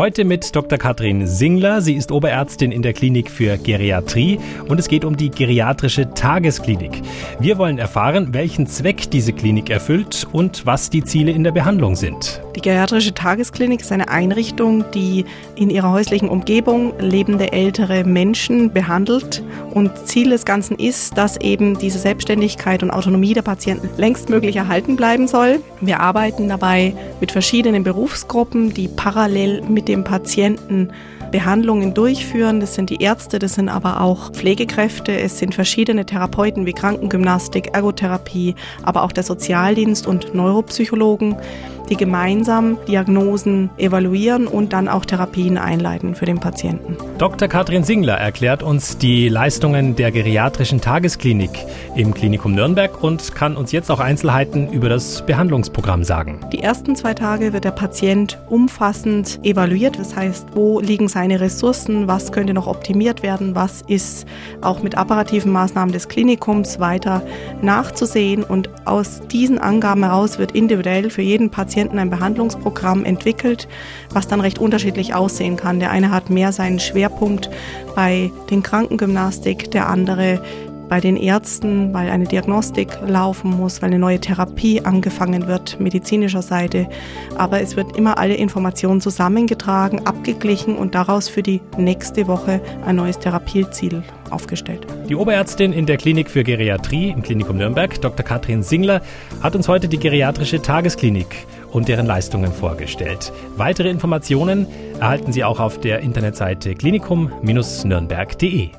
Heute mit Dr. Katrin Singler. Sie ist Oberärztin in der Klinik für Geriatrie und es geht um die geriatrische Tagesklinik. Wir wollen erfahren, welchen Zweck diese Klinik erfüllt und was die Ziele in der Behandlung sind. Die geriatrische Tagesklinik ist eine Einrichtung, die in ihrer häuslichen Umgebung lebende ältere Menschen behandelt. Und Ziel des Ganzen ist, dass eben diese Selbstständigkeit und Autonomie der Patienten längstmöglich erhalten bleiben soll. Wir arbeiten dabei mit verschiedenen Berufsgruppen, die parallel mit dem Patienten Behandlungen durchführen. Das sind die Ärzte, das sind aber auch Pflegekräfte, es sind verschiedene Therapeuten wie Krankengymnastik, Ergotherapie, aber auch der Sozialdienst und Neuropsychologen die gemeinsam Diagnosen evaluieren und dann auch Therapien einleiten für den Patienten. Dr. Katrin Singler erklärt uns die Leistungen der geriatrischen Tagesklinik im Klinikum Nürnberg und kann uns jetzt auch Einzelheiten über das Behandlungsprogramm sagen. Die ersten zwei Tage wird der Patient umfassend evaluiert. Das heißt, wo liegen seine Ressourcen, was könnte noch optimiert werden, was ist auch mit apparativen Maßnahmen des Klinikums weiter nachzusehen. Und aus diesen Angaben heraus wird individuell für jeden Patienten Patienten ein Behandlungsprogramm entwickelt, was dann recht unterschiedlich aussehen kann. Der eine hat mehr seinen Schwerpunkt bei den Krankengymnastik, der andere bei den Ärzten, weil eine Diagnostik laufen muss, weil eine neue Therapie angefangen wird, medizinischer Seite. Aber es wird immer alle Informationen zusammengetragen, abgeglichen und daraus für die nächste Woche ein neues Therapieziel aufgestellt. Die Oberärztin in der Klinik für Geriatrie im Klinikum Nürnberg, Dr. Katrin Singler, hat uns heute die geriatrische Tagesklinik und deren Leistungen vorgestellt. Weitere Informationen erhalten Sie auch auf der Internetseite klinikum-nürnberg.de.